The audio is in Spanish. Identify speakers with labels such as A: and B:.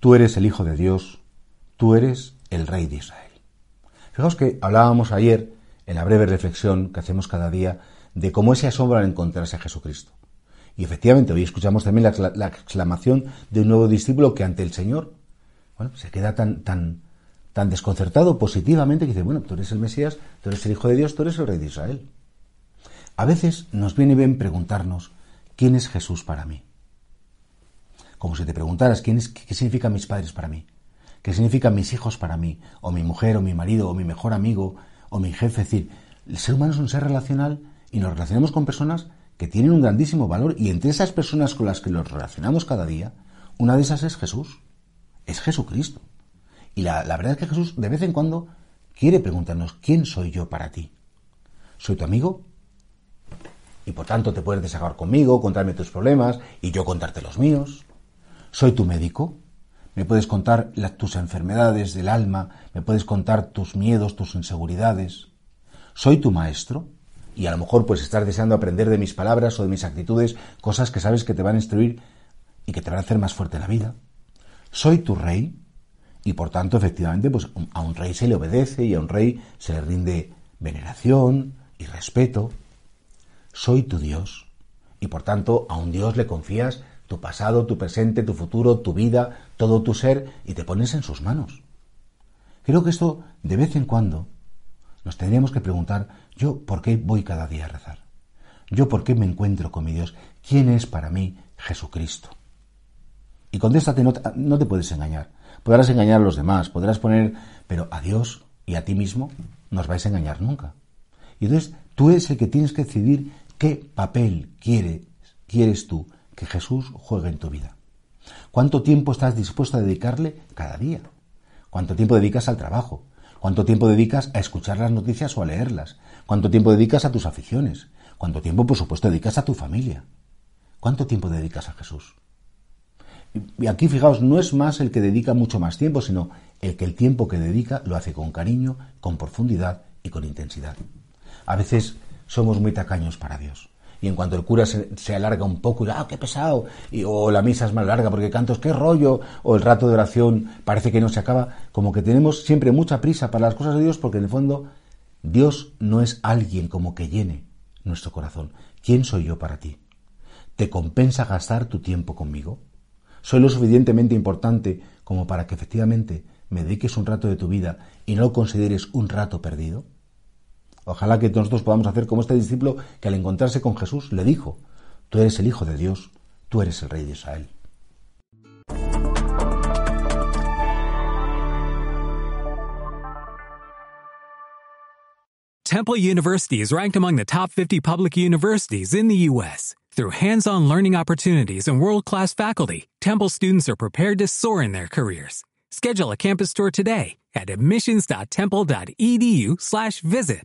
A: Tú eres el Hijo de Dios, tú eres el Rey de Israel. Fijaos que hablábamos ayer, en la breve reflexión que hacemos cada día, de cómo ese asombro al encontrarse a Jesucristo. Y efectivamente, hoy escuchamos también la, la, exclamación de un nuevo discípulo que ante el Señor, bueno, se queda tan, tan, tan desconcertado positivamente que dice, bueno, tú eres el Mesías, tú eres el Hijo de Dios, tú eres el Rey de Israel. A veces nos viene bien preguntarnos, ¿quién es Jesús para mí? Como si te preguntaras ¿quién es, qué significan mis padres para mí, qué significan mis hijos para mí, o mi mujer, o mi marido, o mi mejor amigo, o mi jefe. Es decir, el ser humano es un ser relacional y nos relacionamos con personas que tienen un grandísimo valor y entre esas personas con las que nos relacionamos cada día, una de esas es Jesús, es Jesucristo. Y la, la verdad es que Jesús de vez en cuando quiere preguntarnos, ¿quién soy yo para ti? ¿Soy tu amigo? Y por tanto te puedes desahogar conmigo, contarme tus problemas y yo contarte los míos. ¿Soy tu médico? ¿Me puedes contar tus enfermedades del alma? ¿Me puedes contar tus miedos, tus inseguridades? ¿Soy tu maestro? Y a lo mejor pues estás deseando aprender de mis palabras o de mis actitudes cosas que sabes que te van a instruir y que te van a hacer más fuerte la vida. ¿Soy tu rey? Y por tanto, efectivamente, pues a un rey se le obedece y a un rey se le rinde veneración y respeto. Soy tu Dios. Y por tanto, a un Dios le confías tu pasado, tu presente, tu futuro, tu vida, todo tu ser, y te pones en sus manos. Creo que esto, de vez en cuando, nos tendríamos que preguntar, yo, ¿por qué voy cada día a rezar? Yo, ¿por qué me encuentro con mi Dios? ¿Quién es para mí Jesucristo? Y contéstate, no te, no te puedes engañar. Podrás engañar a los demás, podrás poner, pero a Dios y a ti mismo no os vais a engañar nunca. Y entonces tú eres el que tienes que decidir qué papel quiere, quieres tú que Jesús juegue en tu vida. ¿Cuánto tiempo estás dispuesto a dedicarle cada día? ¿Cuánto tiempo dedicas al trabajo? ¿Cuánto tiempo dedicas a escuchar las noticias o a leerlas? ¿Cuánto tiempo dedicas a tus aficiones? ¿Cuánto tiempo, por supuesto, dedicas a tu familia? ¿Cuánto tiempo dedicas a Jesús? Y aquí, fijaos, no es más el que dedica mucho más tiempo, sino el que el tiempo que dedica lo hace con cariño, con profundidad y con intensidad. A veces somos muy tacaños para Dios y en cuanto el cura se, alarga un poco, y, ah, qué pesado, o la misa es más larga porque cantos, qué rollo, o el rato de oración parece que no se acaba, como que tenemos siempre mucha prisa para las cosas de Dios porque en el fondo Dios no es alguien como que llene nuestro corazón. ¿Quién soy yo para ti? ¿Te compensa gastar tu tiempo conmigo? ¿Soy lo suficientemente importante como para que efectivamente me dediques un rato de tu vida y no lo consideres un rato perdido? Ojalá que nosotros podamos hacer como este discípulo que al encontrarse con Jesús le dijo, tú eres el Hijo de Dios, tú eres el Rey de Israel.
B: Temple University is ranked among the top 50 public universities in the U.S. Through hands-on learning opportunities and world-class faculty, Temple students are prepared to soar in their careers. Schedule a campus tour today at admissions.temple.edu/visit.